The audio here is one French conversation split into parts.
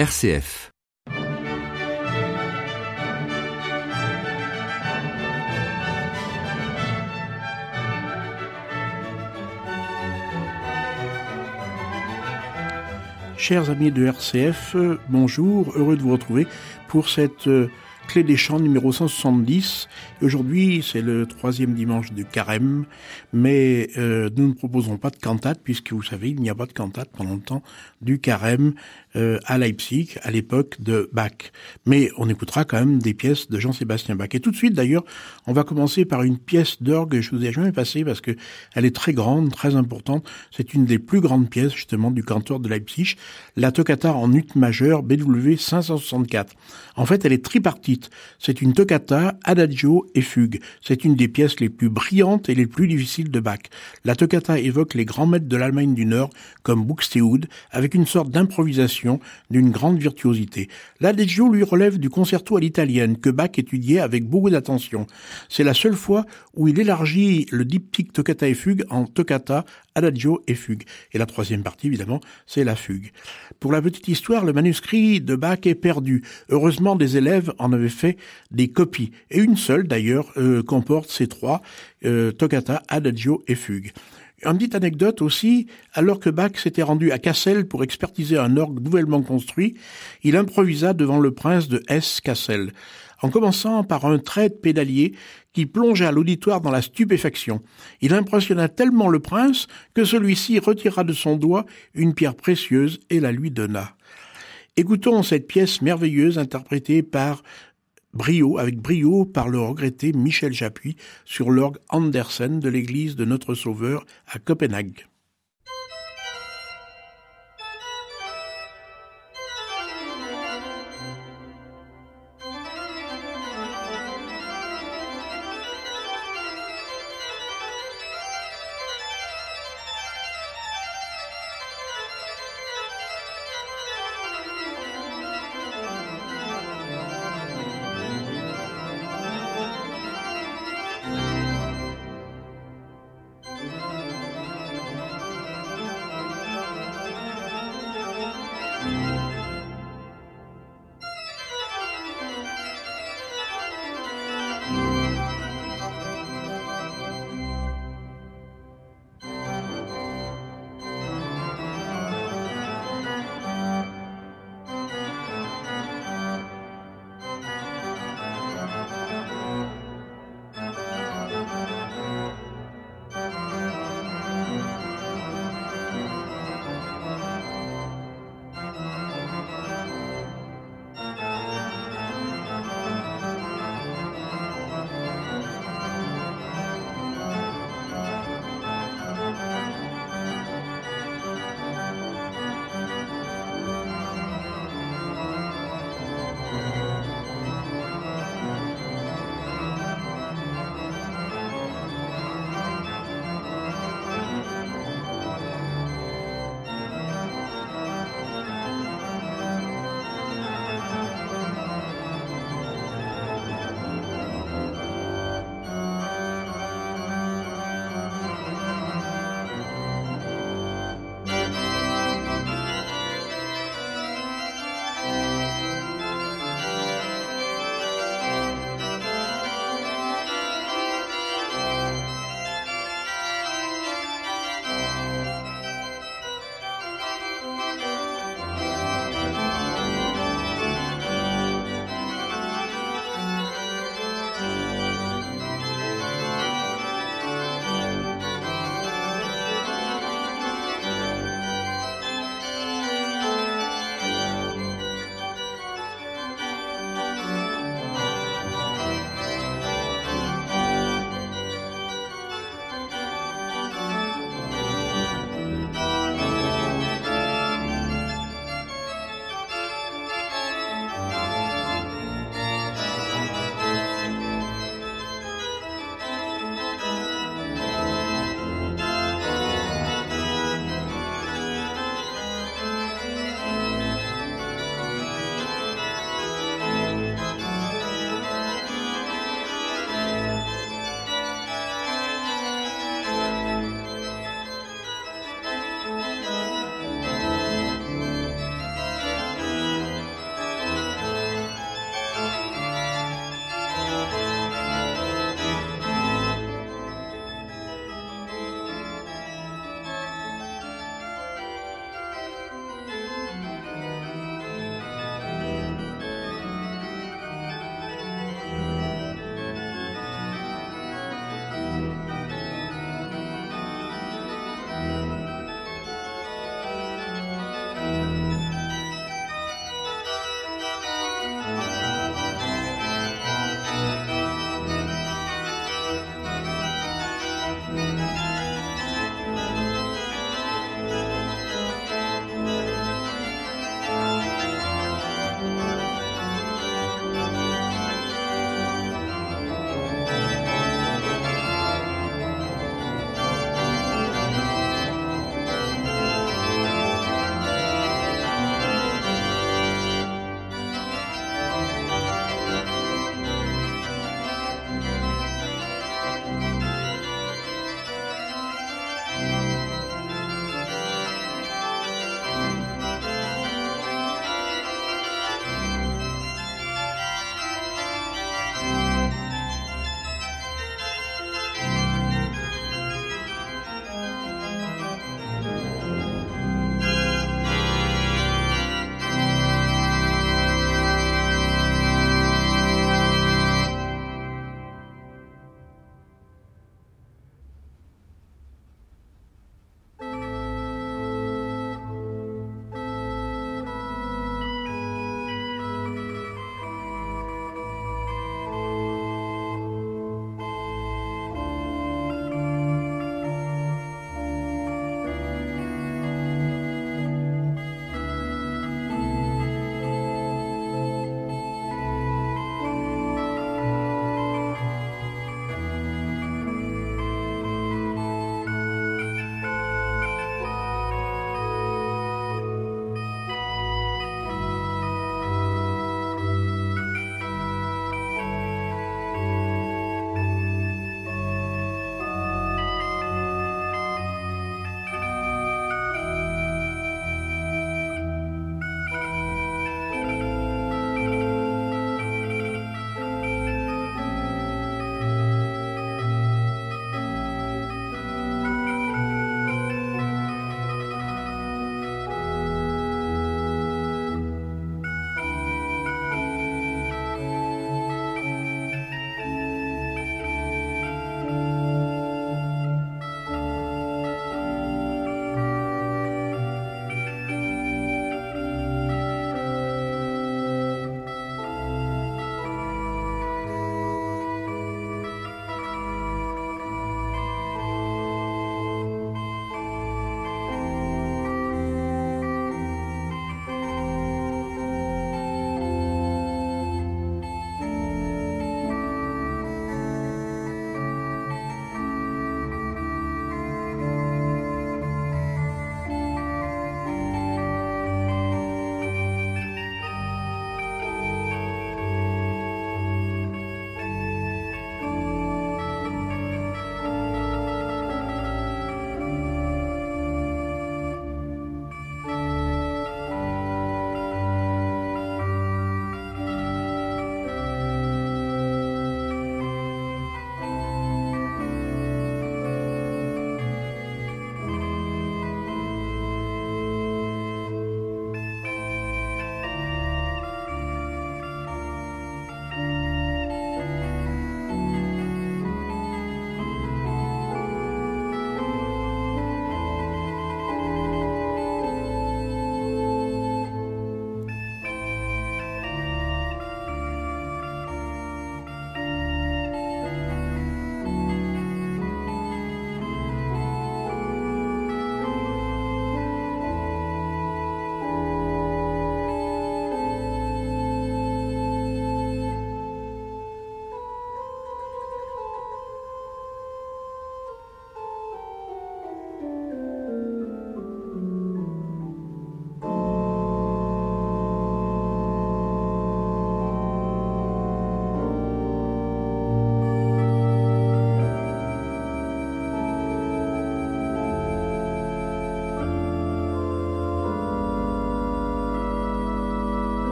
RCF. Chers amis de RCF, bonjour, heureux de vous retrouver pour cette euh, Clé des Chants numéro 170. Aujourd'hui, c'est le troisième dimanche du carême, mais euh, nous ne proposons pas de cantate, puisque vous savez, il n'y a pas de cantate pendant le temps du carême euh, à Leipzig, à l'époque de Bach. Mais on écoutera quand même des pièces de Jean-Sébastien Bach. Et tout de suite, d'ailleurs, on va commencer par une pièce d'orgue je vous ai jamais passée, parce que elle est très grande, très importante. C'est une des plus grandes pièces, justement, du cantor de Leipzig, la toccata en ut majeur BW 564. En fait, elle est tripartite c'est une toccata, adagio et fugue. C'est une des pièces les plus brillantes et les plus difficiles de Bach. La toccata évoque les grands maîtres de l'Allemagne du Nord, comme Buxtehude, avec une sorte d'improvisation d'une grande virtuosité. L'adagio lui relève du concerto à l'italienne, que Bach étudiait avec beaucoup d'attention. C'est la seule fois où il élargit le diptyque toccata et fugue en toccata, adagio et fugue. Et la troisième partie, évidemment, c'est la fugue. Pour la petite histoire, le manuscrit de Bach est perdu. Heureusement, des élèves en avaient fait des copies. Et une seule, d'ailleurs, euh, comporte ces trois, euh, toccata, adagio et fugue. Une petite anecdote aussi, alors que Bach s'était rendu à Cassel pour expertiser un orgue nouvellement construit, il improvisa devant le prince de Hesse-Cassel, en commençant par un trait de pédalier qui plongea l'auditoire dans la stupéfaction. Il impressionna tellement le prince que celui-ci retira de son doigt une pierre précieuse et la lui donna. Écoutons cette pièce merveilleuse interprétée par brio, avec brio par le regretté Michel Chapuis sur l'orgue Andersen de l'église de Notre Sauveur à Copenhague.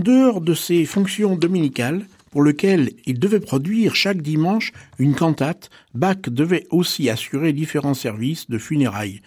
En dehors de ses fonctions dominicales, pour lesquelles il devait produire chaque dimanche une cantate, Bach devait aussi assurer différents services de funérailles.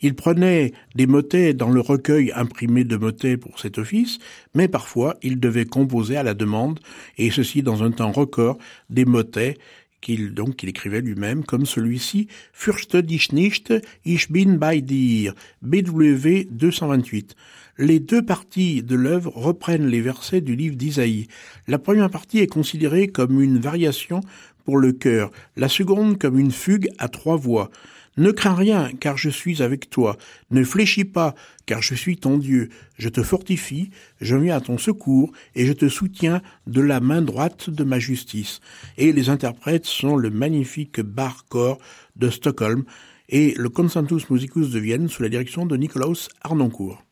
Il prenait des motets dans le recueil imprimé de motets pour cet office, mais parfois il devait composer à la demande, et ceci dans un temps record, des motets qu'il donc qu'il écrivait lui-même, comme celui-ci, Fürchte dich nicht, ich bin bei dir, BW 228. Les deux parties de l'œuvre reprennent les versets du livre d'Isaïe. La première partie est considérée comme une variation pour le chœur, la seconde comme une fugue à trois voix. Ne crains rien, car je suis avec toi. Ne fléchis pas, car je suis ton Dieu. Je te fortifie, je viens à ton secours, et je te soutiens de la main droite de ma justice. Et les interprètes sont le magnifique bar corps de Stockholm et le Consentus Musicus de Vienne sous la direction de Nikolaus Arnoncourt.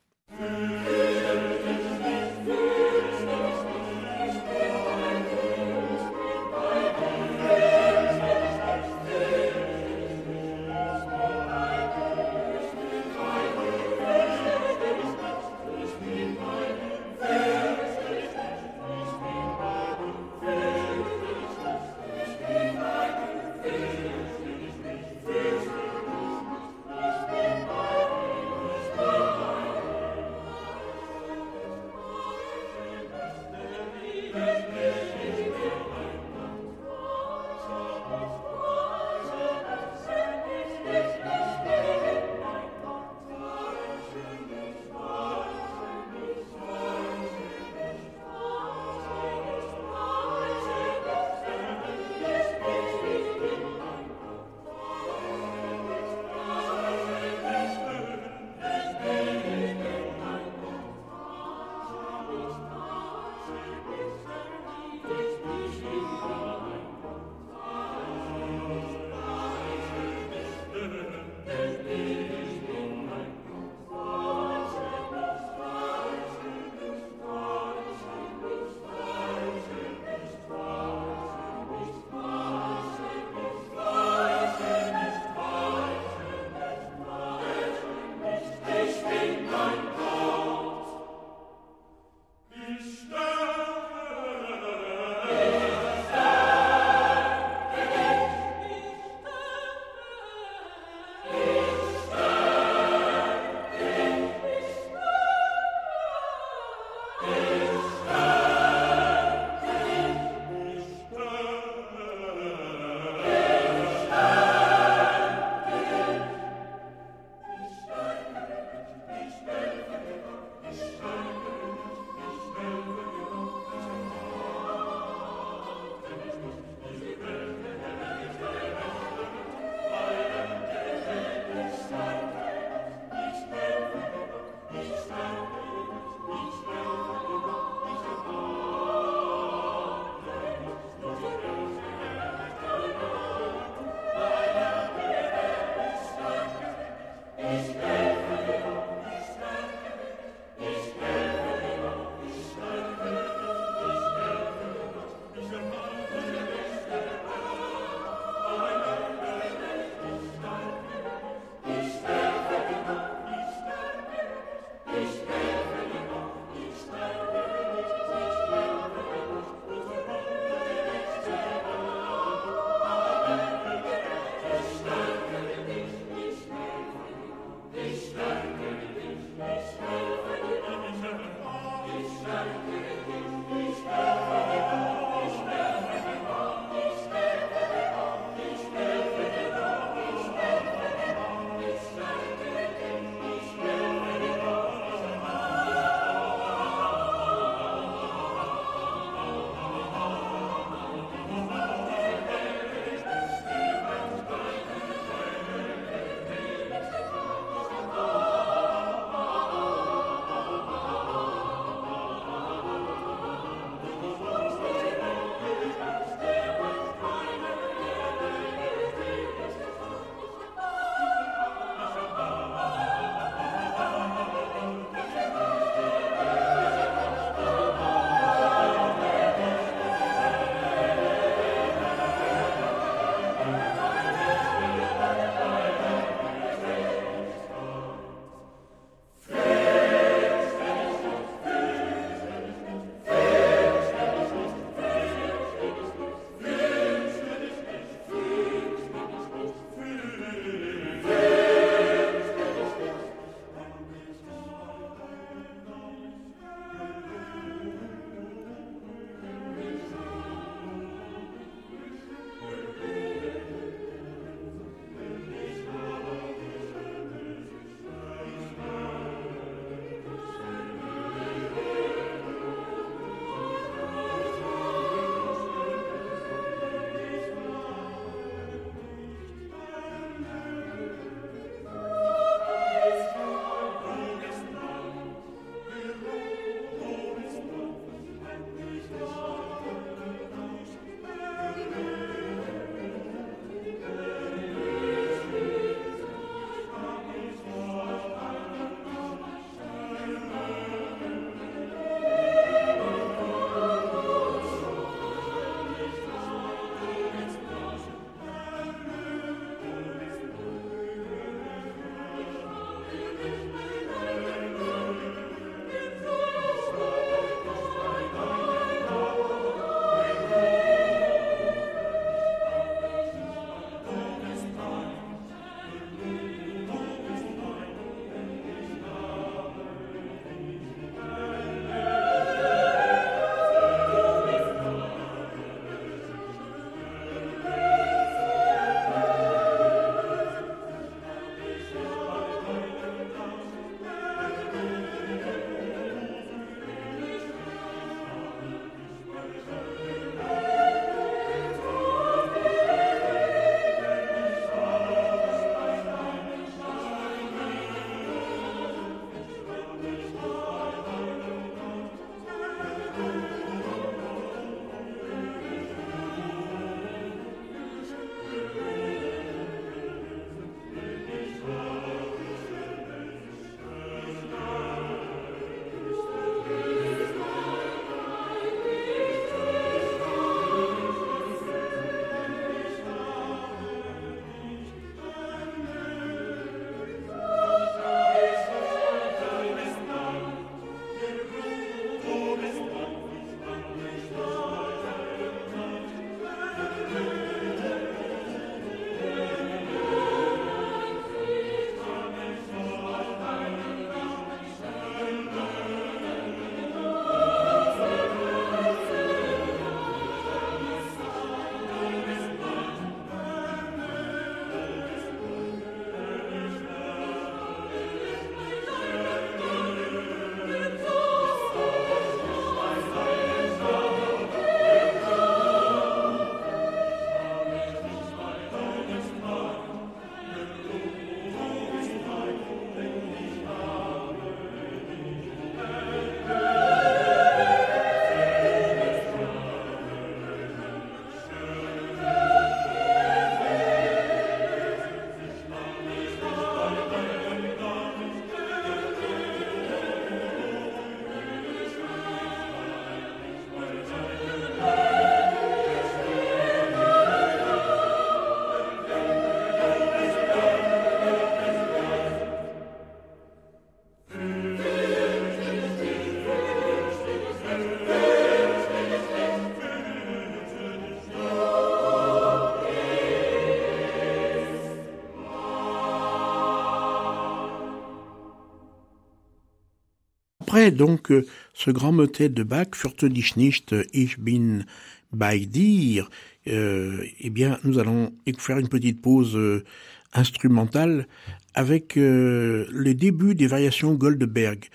Donc euh, ce grand motet de Bach, Fürte dich nicht, ich bin bei dir, euh, eh bien, nous allons faire une petite pause euh, instrumentale avec euh, le début des variations Goldberg.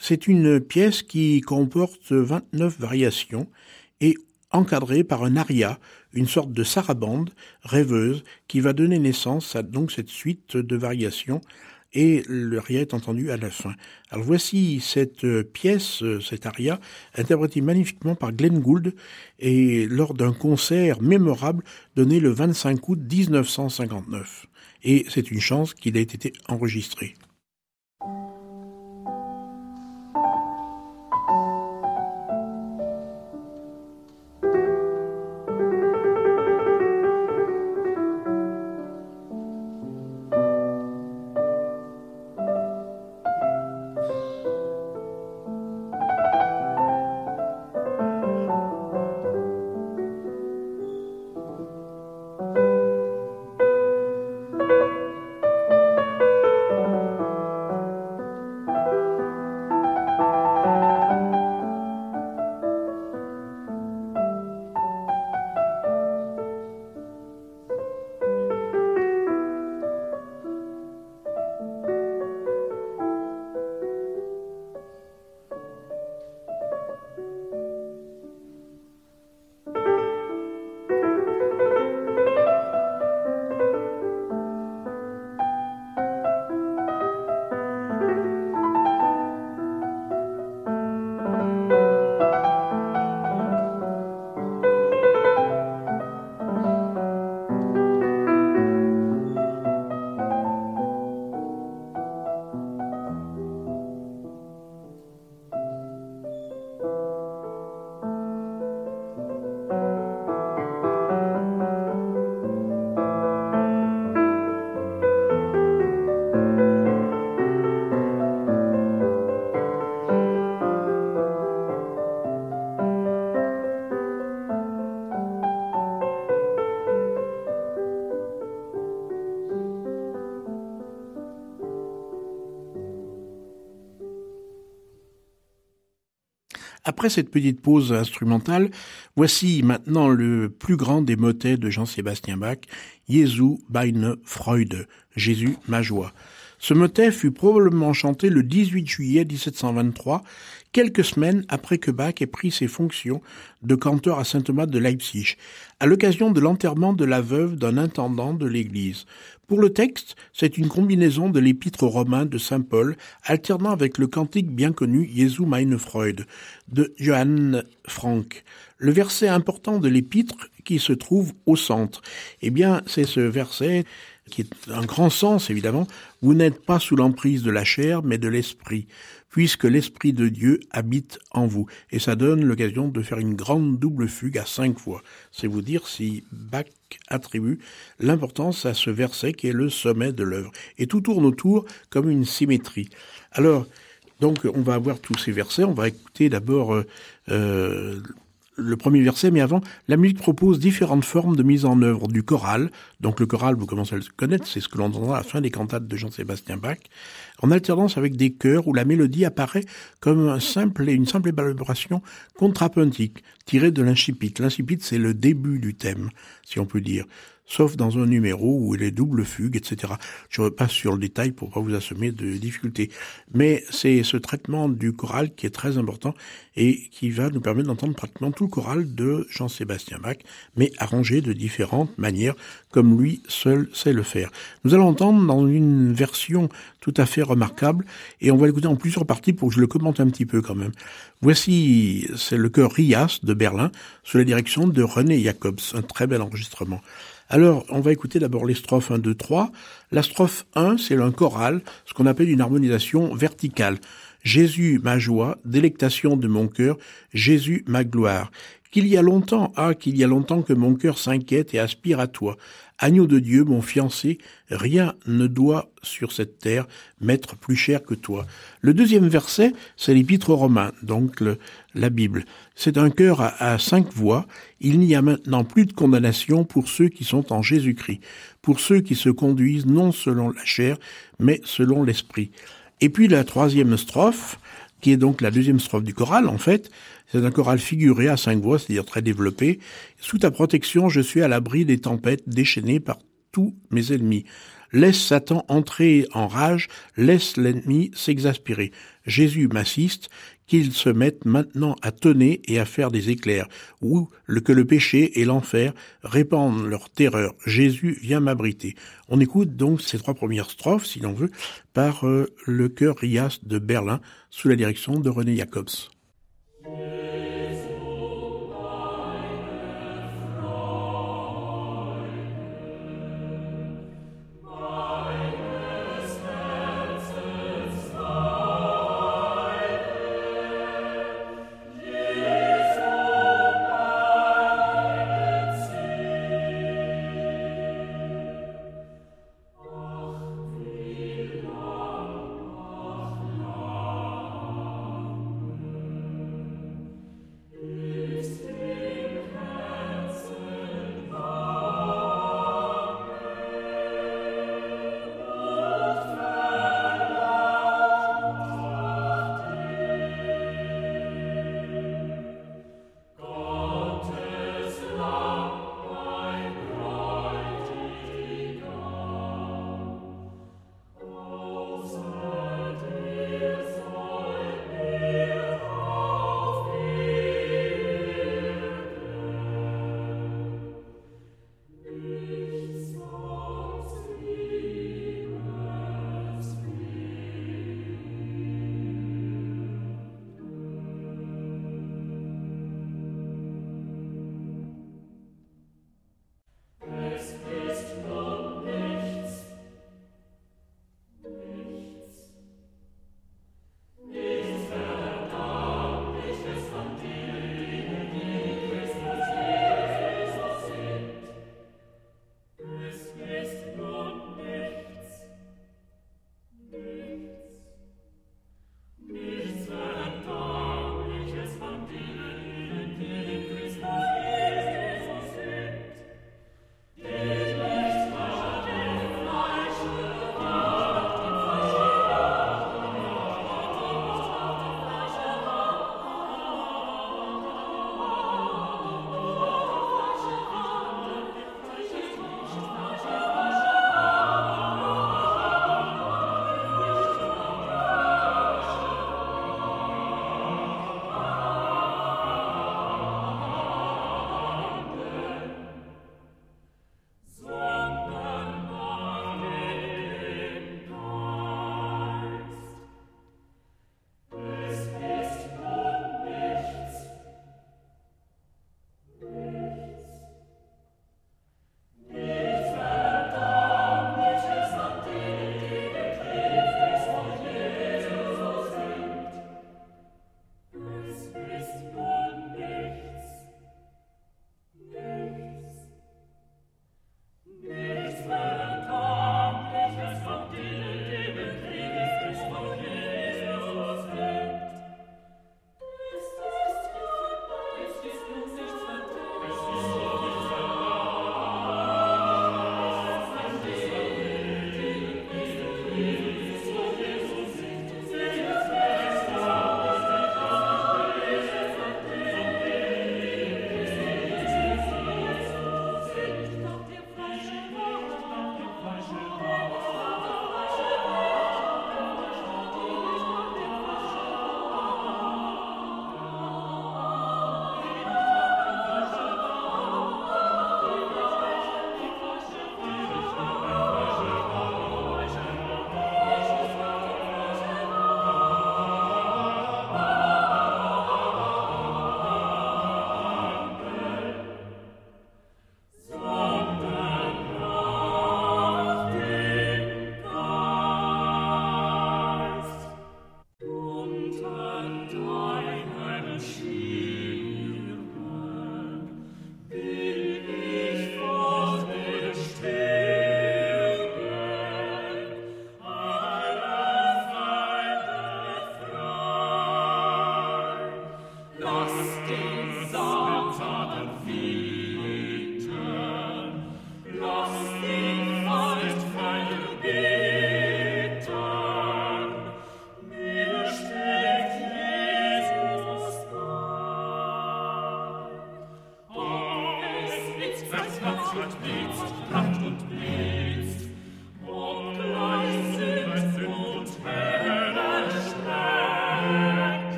C'est une pièce qui comporte 29 variations et encadrée par un aria, une sorte de sarabande rêveuse qui va donner naissance à donc cette suite de variations et le aria est entendu à la fin. Alors voici cette pièce, cet aria, interprété magnifiquement par Glenn Gould et lors d'un concert mémorable donné le 25 août 1959. Et c'est une chance qu'il ait été enregistré. Après cette petite pause instrumentale, voici maintenant le plus grand des motets de Jean-Sébastien Bach, Jesu meine Freude, Jésus ma joie. Ce motet fut probablement chanté le 18 juillet 1723, quelques semaines après que Bach ait pris ses fonctions de canteur à Saint-Thomas de Leipzig, à l'occasion de l'enterrement de la veuve d'un intendant de l'église. Pour le texte, c'est une combinaison de l'épître romain de saint Paul, alternant avec le cantique bien connu Jesu meine Freude de Johann Frank. Le verset important de l'épître qui se trouve au centre, eh bien, c'est ce verset qui est un grand sens évidemment. Vous n'êtes pas sous l'emprise de la chair, mais de l'esprit puisque l'Esprit de Dieu habite en vous. Et ça donne l'occasion de faire une grande double fugue à cinq fois. C'est vous dire si Bach attribue l'importance à ce verset qui est le sommet de l'œuvre. Et tout tourne autour comme une symétrie. Alors, donc, on va avoir tous ces versets. On va écouter d'abord euh, euh le premier verset, mais avant, la musique propose différentes formes de mise en œuvre du choral. Donc le choral, vous commencez à le connaître, c'est ce que l'on entendra à la fin des cantates de Jean-Sébastien Bach, en alternance avec des chœurs où la mélodie apparaît comme un simple, une simple élaboration contrapuntique, tirée de l'incipit. L'incipit, c'est le début du thème, si on peut dire sauf dans un numéro où il est double fugue, etc. Je repasse sur le détail pour pas vous assommer de difficultés. Mais c'est ce traitement du choral qui est très important et qui va nous permettre d'entendre pratiquement tout le choral de Jean-Sébastien Bach, mais arrangé de différentes manières, comme lui seul sait le faire. Nous allons entendre dans une version tout à fait remarquable, et on va l'écouter en plusieurs parties pour que je le commente un petit peu quand même. Voici, c'est le chœur Rias de Berlin, sous la direction de René Jacobs, un très bel enregistrement. Alors, on va écouter d'abord les strophes 1, 2, 3. La strophe 1, c'est un choral, ce qu'on appelle une harmonisation verticale. Jésus, ma joie, délectation de mon cœur, Jésus, ma gloire. Qu'il y a longtemps, ah, qu'il y a longtemps que mon cœur s'inquiète et aspire à toi. Agneau de Dieu, mon fiancé, rien ne doit sur cette terre m'être plus cher que toi. Le deuxième verset, c'est l'épître romain, donc la Bible. C'est un cœur à, cinq voix. Il n'y a maintenant plus de condamnation pour ceux qui sont en Jésus-Christ, pour ceux qui se conduisent non selon la chair, mais selon l'esprit. Et puis la troisième strophe, qui est donc la deuxième strophe du choral, en fait. C'est un choral figuré à cinq voix, c'est-à-dire très développé. Sous ta protection, je suis à l'abri des tempêtes déchaînées par tous mes ennemis. Laisse Satan entrer en rage, laisse l'ennemi s'exaspérer. Jésus m'assiste, qu'il se mette maintenant à tonner et à faire des éclairs, ou que le péché et l'enfer répandent leur terreur. Jésus vient m'abriter. On écoute donc ces trois premières strophes, si l'on veut, par euh, le chœur Rias de Berlin, sous la direction de René Jacobs.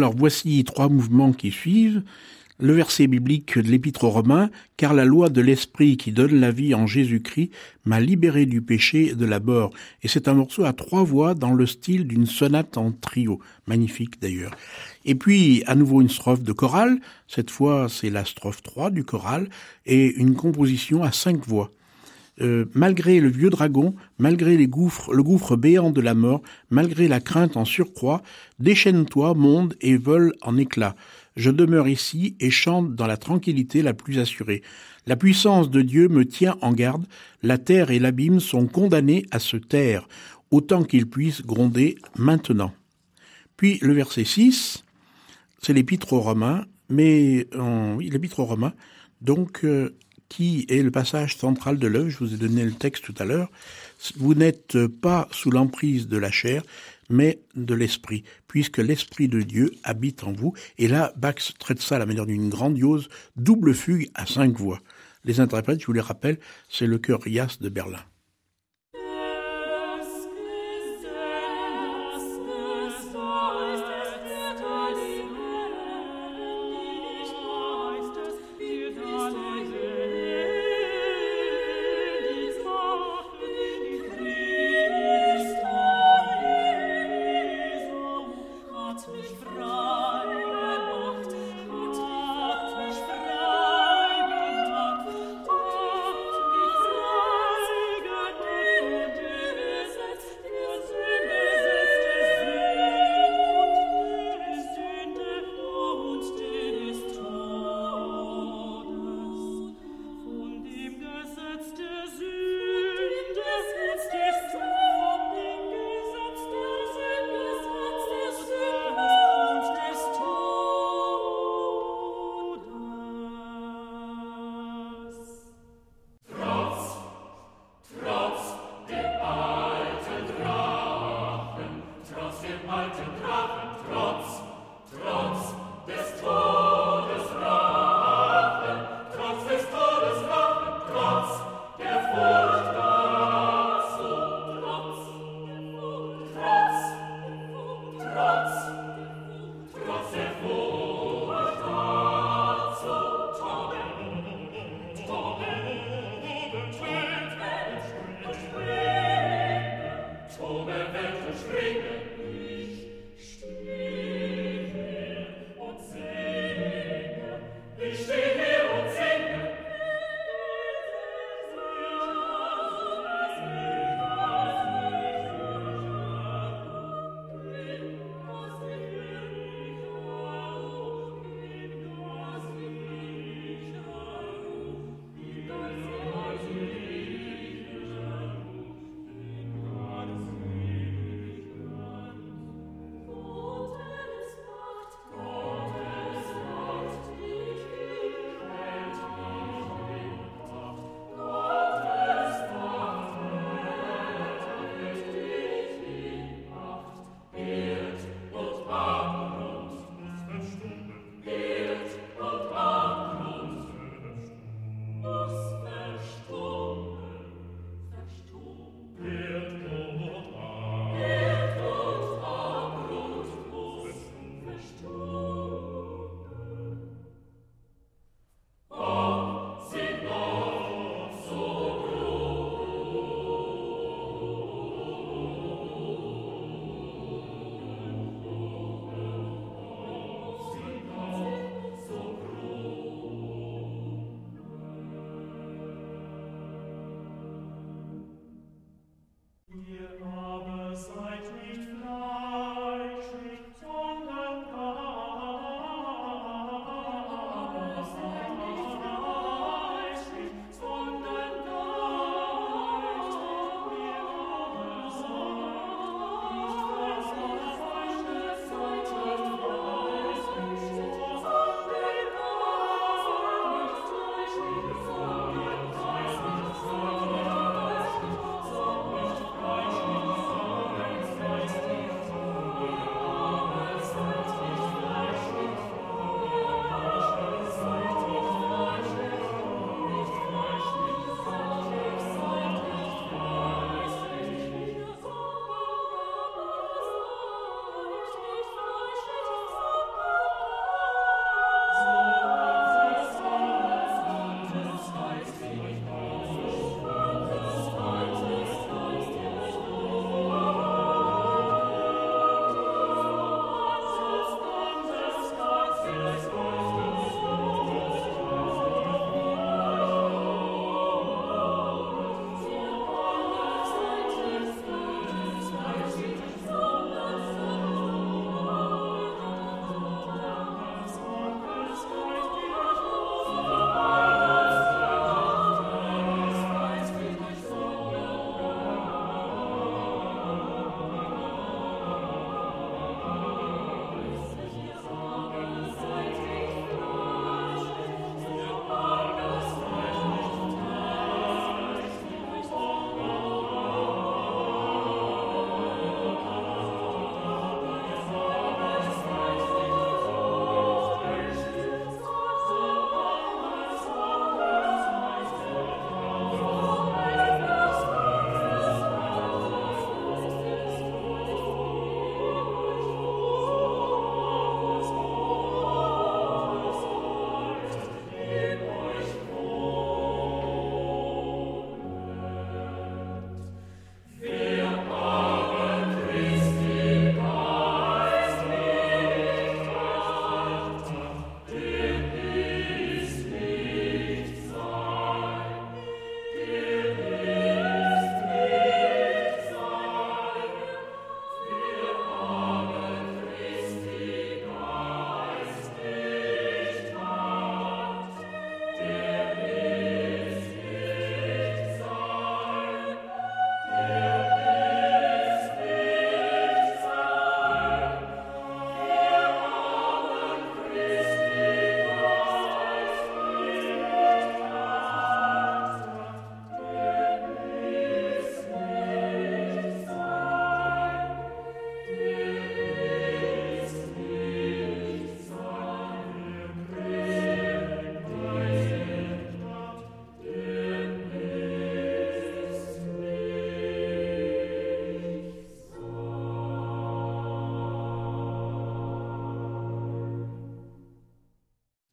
Alors voici trois mouvements qui suivent. Le verset biblique de l'Épître aux Romains, car la loi de l'Esprit qui donne la vie en Jésus-Christ m'a libéré du péché et de la mort. Et c'est un morceau à trois voix dans le style d'une sonate en trio. Magnifique d'ailleurs. Et puis, à nouveau une strophe de chorale. Cette fois, c'est la strophe 3 du choral et une composition à cinq voix. Euh, malgré le vieux dragon, malgré les gouffres, le gouffre béant de la mort, malgré la crainte en surcroît, déchaîne-toi, monde, et vole en éclats. Je demeure ici et chante dans la tranquillité la plus assurée. La puissance de Dieu me tient en garde, la terre et l'abîme sont condamnés à se taire, autant qu'ils puissent gronder maintenant. Puis le verset 6, c'est l'épître aux Romains, mais oui, l'épître aux Romains, donc euh, qui est le passage central de l'œuvre. Je vous ai donné le texte tout à l'heure. Vous n'êtes pas sous l'emprise de la chair, mais de l'esprit, puisque l'esprit de Dieu habite en vous. Et là, Bach traite ça à la manière d'une grandiose double fugue à cinq voix. Les interprètes, je vous les rappelle, c'est le chœur Rias de Berlin.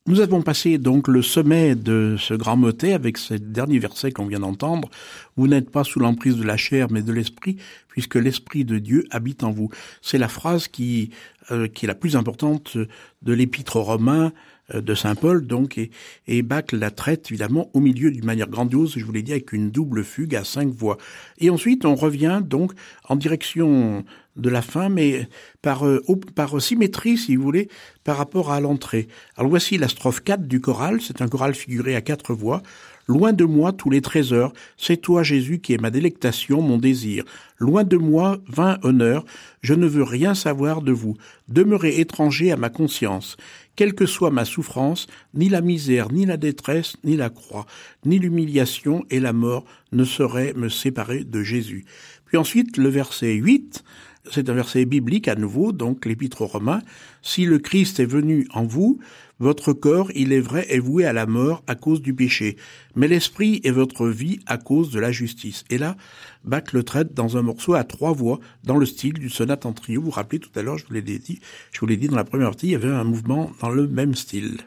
Nous avons passé donc le sommet de ce grand motet avec ce dernier verset qu'on vient d'entendre. Vous n'êtes pas sous l'emprise de la chair mais de l'esprit puisque l'esprit de Dieu habite en vous. C'est la phrase qui, euh, est la plus importante de l'épître aux euh, de Saint Paul, donc, et, et Bach la traite évidemment au milieu d'une manière grandiose, je vous l'ai dit, avec une double fugue à cinq voix. Et ensuite, on revient donc en direction de la fin, mais par, euh, par symétrie, si vous voulez, par rapport à l'entrée. Alors voici la strophe 4 du choral, c'est un choral figuré à quatre voix. Loin de moi tous les trésors, c'est toi Jésus qui est ma délectation, mon désir. Loin de moi, vain honneur, je ne veux rien savoir de vous. Demeurez étranger à ma conscience. Quelle que soit ma souffrance, ni la misère, ni la détresse, ni la croix, ni l'humiliation et la mort ne sauraient me séparer de Jésus. Puis ensuite, le verset 8, c'est un verset biblique à nouveau, donc l'épître aux Romains. Si le Christ est venu en vous, votre corps, il est vrai, est voué à la mort à cause du péché, mais l'esprit est votre vie à cause de la justice. Et là, Bach le traite dans un morceau à trois voix, dans le style du sonate en trio. Vous vous rappelez tout à l'heure, je vous l'ai dit, je vous l'ai dit dans la première partie, il y avait un mouvement dans le même style.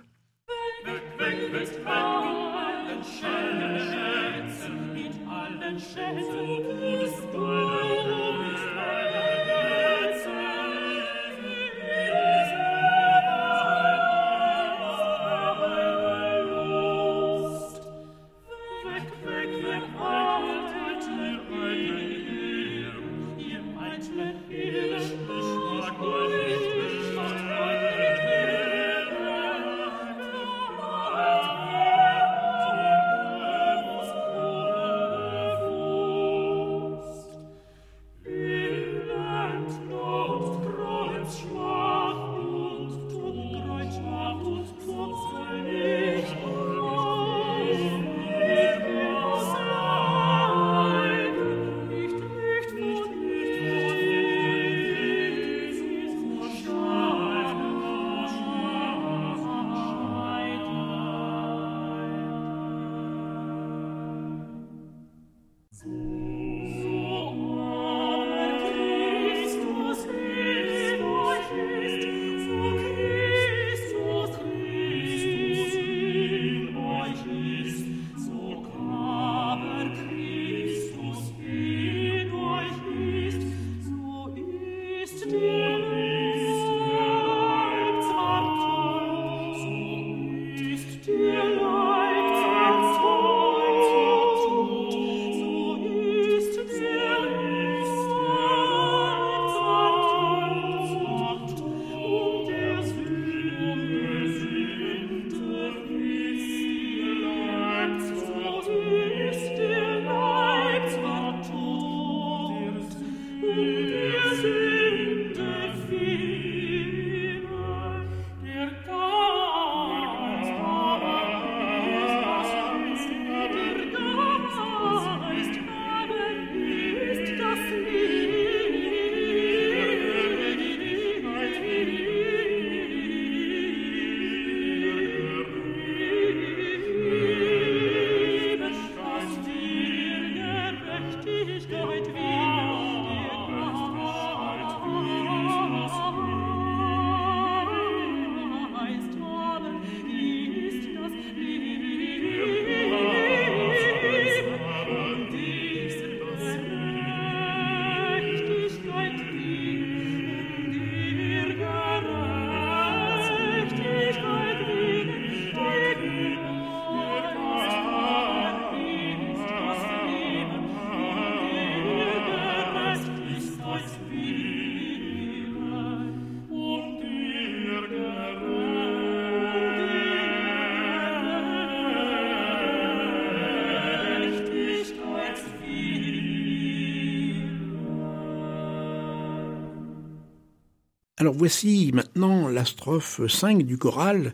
Alors voici maintenant la strophe 5 du choral.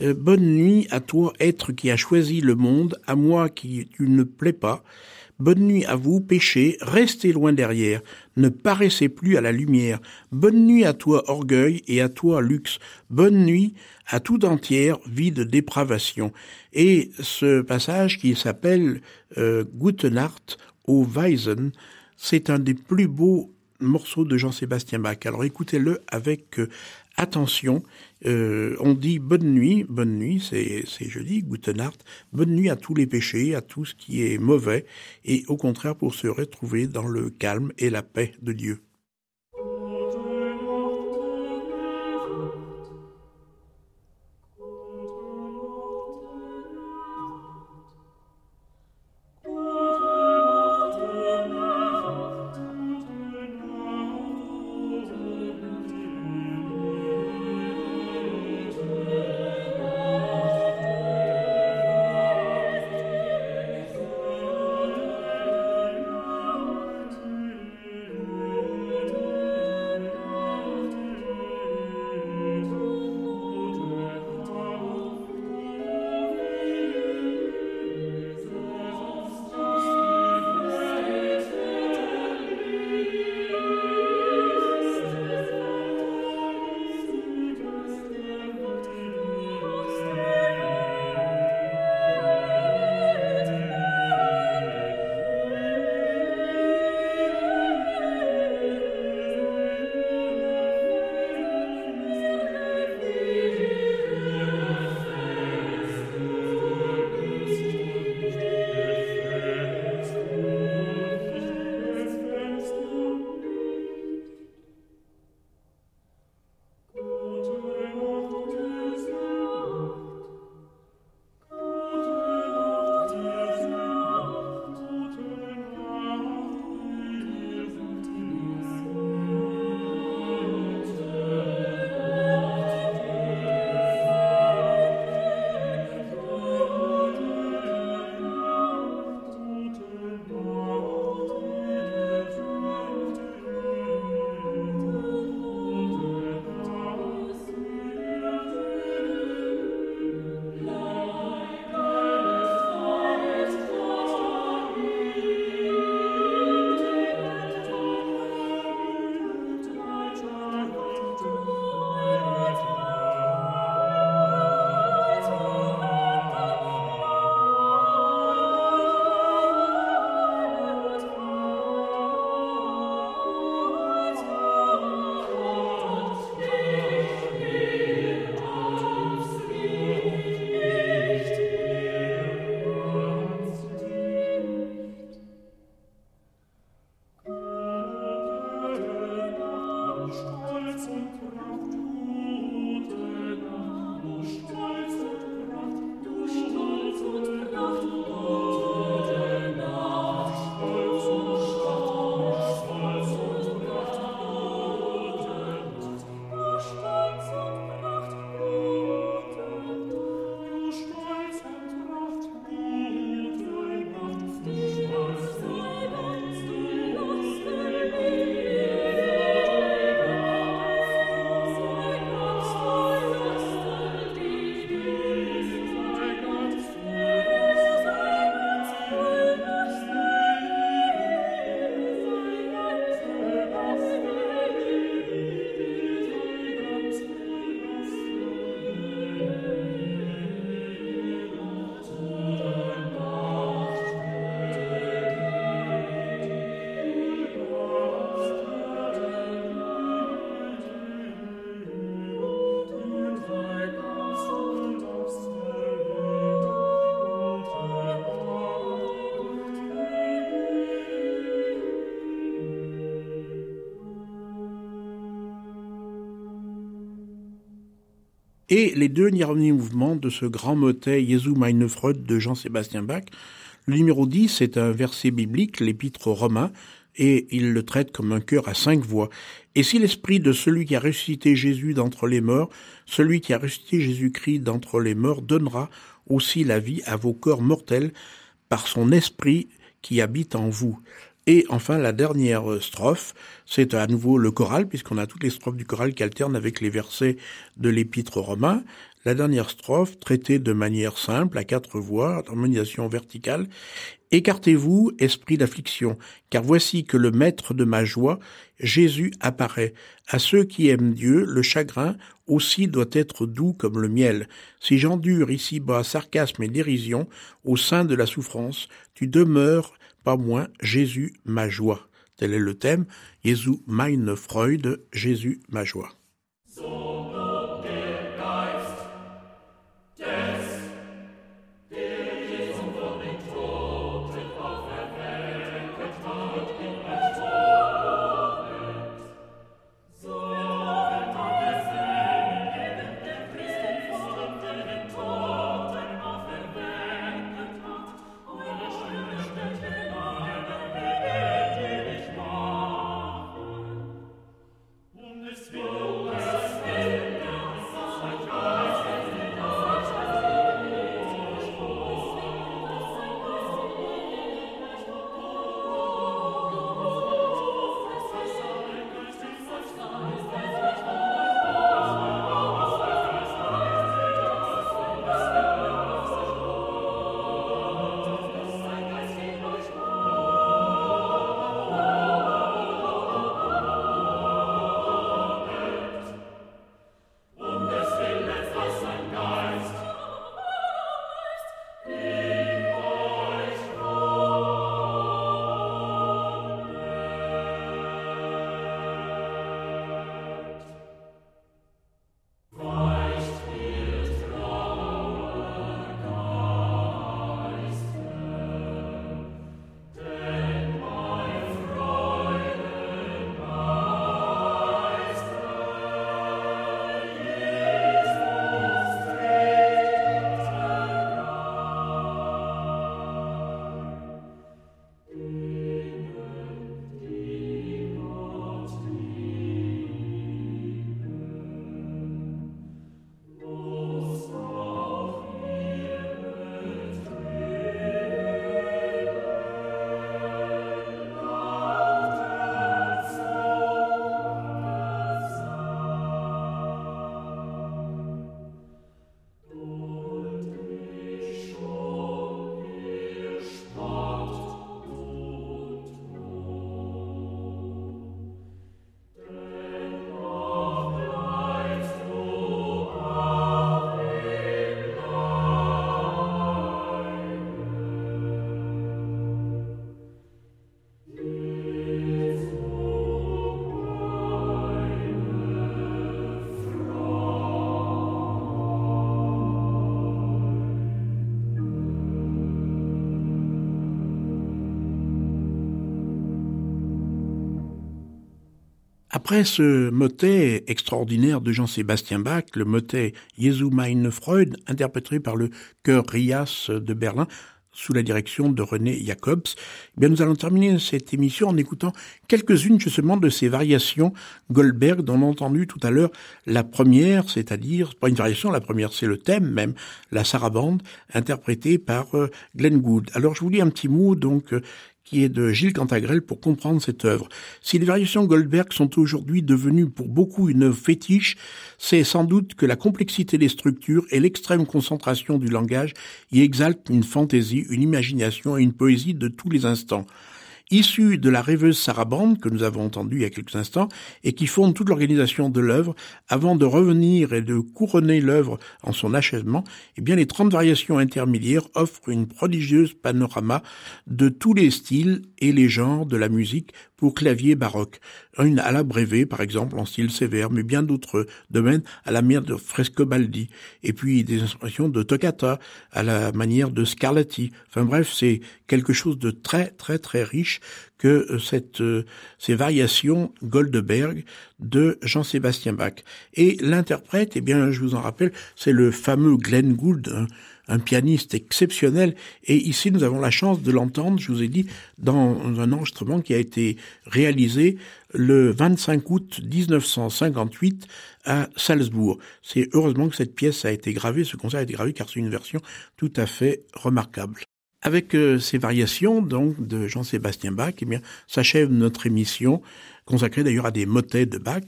Euh, bonne nuit à toi, être qui a choisi le monde, à moi qui tu ne plais pas. Bonne nuit à vous, péché, restez loin derrière, ne paraissez plus à la lumière. Bonne nuit à toi, orgueil, et à toi, luxe. Bonne nuit à tout entière, vie de dépravation. Et ce passage qui s'appelle euh, Gute Nacht au Weisen, c'est un des plus beaux morceau de Jean-Sébastien Bach. Alors écoutez-le avec euh, attention, euh, on dit bonne nuit, bonne nuit, c'est jeudi, Guten Nacht, bonne nuit à tous les péchés, à tout ce qui est mauvais, et au contraire pour se retrouver dans le calme et la paix de Dieu. Et les deux derniers mouvements de ce grand motet Jesu meine Freud de Jean-Sébastien Bach. Le numéro 10 est un verset biblique, l'épître aux Romains, et il le traite comme un cœur à cinq voix. Et si l'esprit de celui qui a ressuscité Jésus d'entre les morts, celui qui a ressuscité Jésus-Christ d'entre les morts, donnera aussi la vie à vos corps mortels par son esprit qui habite en vous. Et enfin, la dernière strophe, c'est à nouveau le choral, puisqu'on a toutes les strophes du choral qui alternent avec les versets de l'épître romain. La dernière strophe, traitée de manière simple, à quatre voix, harmonisation verticale. Écartez-vous, esprit d'affliction, car voici que le maître de ma joie, Jésus, apparaît. À ceux qui aiment Dieu, le chagrin aussi doit être doux comme le miel. Si j'endure ici-bas sarcasme et dérision, au sein de la souffrance, tu demeures pas moins Jésus ma joie. Tel est le thème. Jésus meine Freude, Jésus ma joie. Après ce motet extraordinaire de Jean-Sébastien Bach, le motet Jesu meine Freud, interprété par le chœur Rias de Berlin, sous la direction de René Jacobs, eh bien nous allons terminer cette émission en écoutant quelques-unes justement de ces variations Goldberg dont on a entendu tout à l'heure la première, c'est-à-dire, pas une variation, la première c'est le thème même, la sarabande, interprétée par euh, Glenn Gould. Alors je vous lis un petit mot donc euh, qui est de Gilles Cantagrel pour comprendre cette œuvre. Si les variations Goldberg sont aujourd'hui devenues pour beaucoup une œuvre fétiche, c'est sans doute que la complexité des structures et l'extrême concentration du langage y exaltent une fantaisie, une imagination et une poésie de tous les instants issus de la rêveuse sarabande que nous avons entendue il y a quelques instants et qui fonde toute l'organisation de l'œuvre. Avant de revenir et de couronner l'œuvre en son achèvement, eh bien les 30 variations intermédiaires offrent une prodigieuse panorama de tous les styles et les genres de la musique pour clavier baroque. Une à la Brévé, par exemple, en style sévère, mais bien d'autres domaines à la manière de Frescobaldi. Et puis des inspirations de Toccata à la manière de Scarlatti. Enfin bref, c'est quelque chose de très, très, très riche que euh, cette, euh, ces variations Goldberg de Jean-Sébastien Bach. Et l'interprète, eh bien, je vous en rappelle, c'est le fameux Glenn Gould, hein, un pianiste exceptionnel. Et ici, nous avons la chance de l'entendre, je vous ai dit, dans un enregistrement qui a été réalisé le 25 août 1958 à Salzbourg. C'est heureusement que cette pièce a été gravée, ce concert a été gravé, car c'est une version tout à fait remarquable. Avec euh, ces variations donc de Jean-Sébastien Bach, eh bien s'achève notre émission consacrée d'ailleurs à des motets de Bach.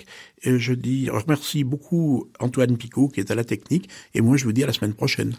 Je dis, je remercie beaucoup Antoine Picot qui est à la technique, et moi je vous dis à la semaine prochaine.